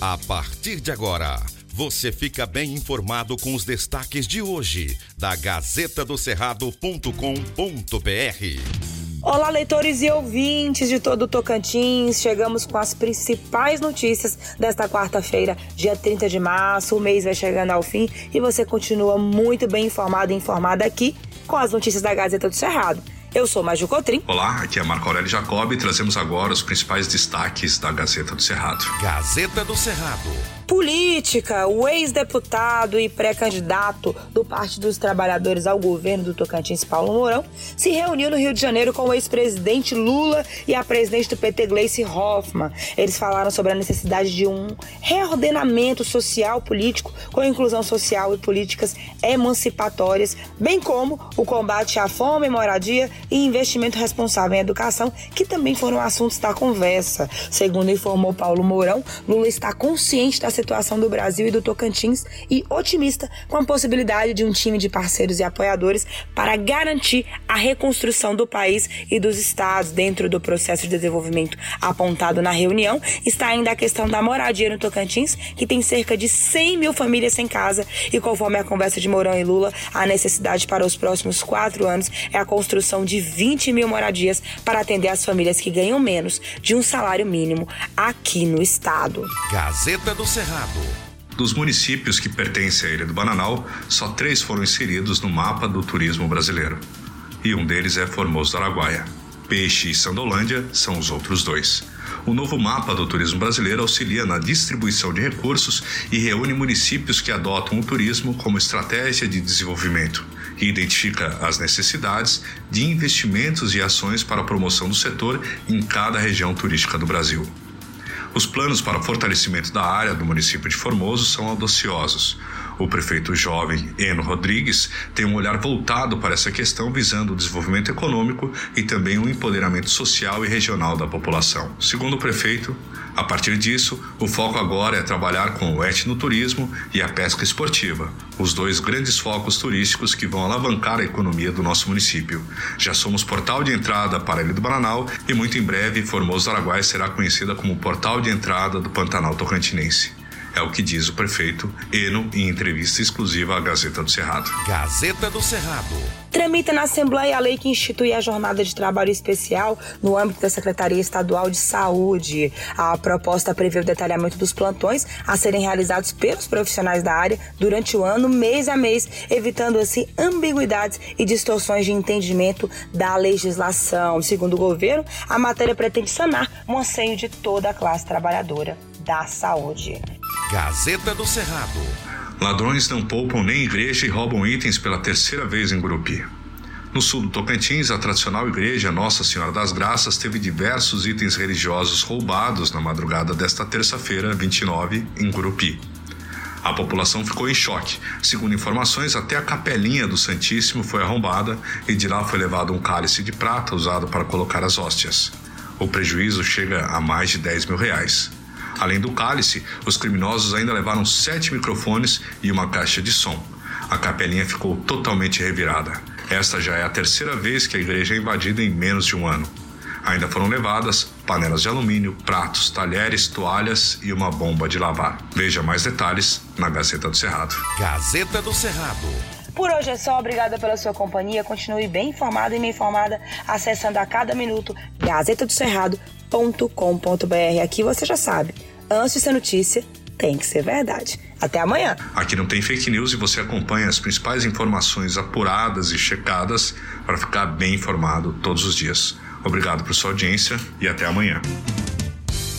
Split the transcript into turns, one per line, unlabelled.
A partir de agora, você fica bem informado com os destaques de hoje da Gazeta do Cerrado.com.br.
Olá, leitores e ouvintes de todo o Tocantins. Chegamos com as principais notícias desta quarta-feira, dia 30 de março. O mês vai chegando ao fim e você continua muito bem informado e informada aqui com as notícias da Gazeta do Cerrado. Eu sou Maju Cotrim.
Olá, aqui é Marco Aurélio Jacob e trazemos agora os principais destaques da Gazeta do Cerrado.
Gazeta do Cerrado.
Política, o ex-deputado e pré-candidato do Partido dos Trabalhadores ao governo do Tocantins, Paulo Mourão, se reuniu no Rio de Janeiro com o ex-presidente Lula e a presidente do PT, Gleice Hoffmann. Eles falaram sobre a necessidade de um reordenamento social político com inclusão social e políticas emancipatórias, bem como o combate à fome moradia e investimento responsável em educação, que também foram assuntos da conversa. Segundo informou Paulo Mourão, Lula está consciente da situação do Brasil e do Tocantins e otimista com a possibilidade de um time de parceiros e apoiadores para garantir a reconstrução do país e dos estados dentro do processo de desenvolvimento apontado na reunião. Está ainda a questão da moradia no Tocantins, que tem cerca de 100 mil famílias sem casa e conforme a conversa de Mourão e Lula, a necessidade para os próximos quatro anos é a construção de 20 mil moradias para atender as famílias que ganham menos de um salário mínimo aqui no estado.
Gazeta do
Dos municípios que pertencem à Ilha do Bananal, só três foram inseridos no mapa do turismo brasileiro. E um deles é Formoso do Araguaia. Peixe e Sandolândia são os outros dois. O novo mapa do turismo brasileiro auxilia na distribuição de recursos e reúne municípios que adotam o turismo como estratégia de desenvolvimento e identifica as necessidades de investimentos e ações para a promoção do setor em cada região turística do Brasil. Os planos para fortalecimento da área do município de Formoso são audaciosos. O prefeito jovem Eno Rodrigues tem um olhar voltado para essa questão, visando o desenvolvimento econômico e também o empoderamento social e regional da população. Segundo o prefeito, a partir disso, o foco agora é trabalhar com o etnoturismo e a pesca esportiva, os dois grandes focos turísticos que vão alavancar a economia do nosso município. Já somos portal de entrada para a Ilha do Bananal e muito em breve Formoso do Araguaia será conhecida como portal de entrada do Pantanal Tocantinense. É o que diz o prefeito Eno em entrevista exclusiva à Gazeta do Cerrado.
Gazeta do Cerrado.
Tramita na Assembleia a lei que institui a jornada de trabalho especial no âmbito da Secretaria Estadual de Saúde. A proposta prevê o detalhamento dos plantões a serem realizados pelos profissionais da área durante o ano, mês a mês, evitando assim ambiguidades e distorções de entendimento da legislação. Segundo o governo, a matéria pretende sanar um anseio de toda a classe trabalhadora da saúde.
Gazeta do Cerrado.
Ladrões não poupam nem igreja e roubam itens pela terceira vez em Gurupi. No sul do Tocantins, a tradicional igreja Nossa Senhora das Graças teve diversos itens religiosos roubados na madrugada desta terça-feira, 29, em Gurupi. A população ficou em choque. Segundo informações, até a capelinha do Santíssimo foi arrombada e de lá foi levado um cálice de prata usado para colocar as hóstias. O prejuízo chega a mais de 10 mil reais. Além do cálice, os criminosos ainda levaram sete microfones e uma caixa de som. A capelinha ficou totalmente revirada. Esta já é a terceira vez que a igreja é invadida em menos de um ano. Ainda foram levadas panelas de alumínio, pratos, talheres, toalhas e uma bomba de lavar. Veja mais detalhes na Gazeta do Cerrado.
Gazeta do Cerrado.
Por hoje é só, obrigada pela sua companhia. Continue bem informado e bem informada acessando a cada minuto gazetadocerrado.com.br. Aqui você já sabe, antes de ser notícia, tem que ser verdade. Até amanhã.
Aqui não tem fake news e você acompanha as principais informações apuradas e checadas para ficar bem informado todos os dias. Obrigado por sua audiência e até amanhã.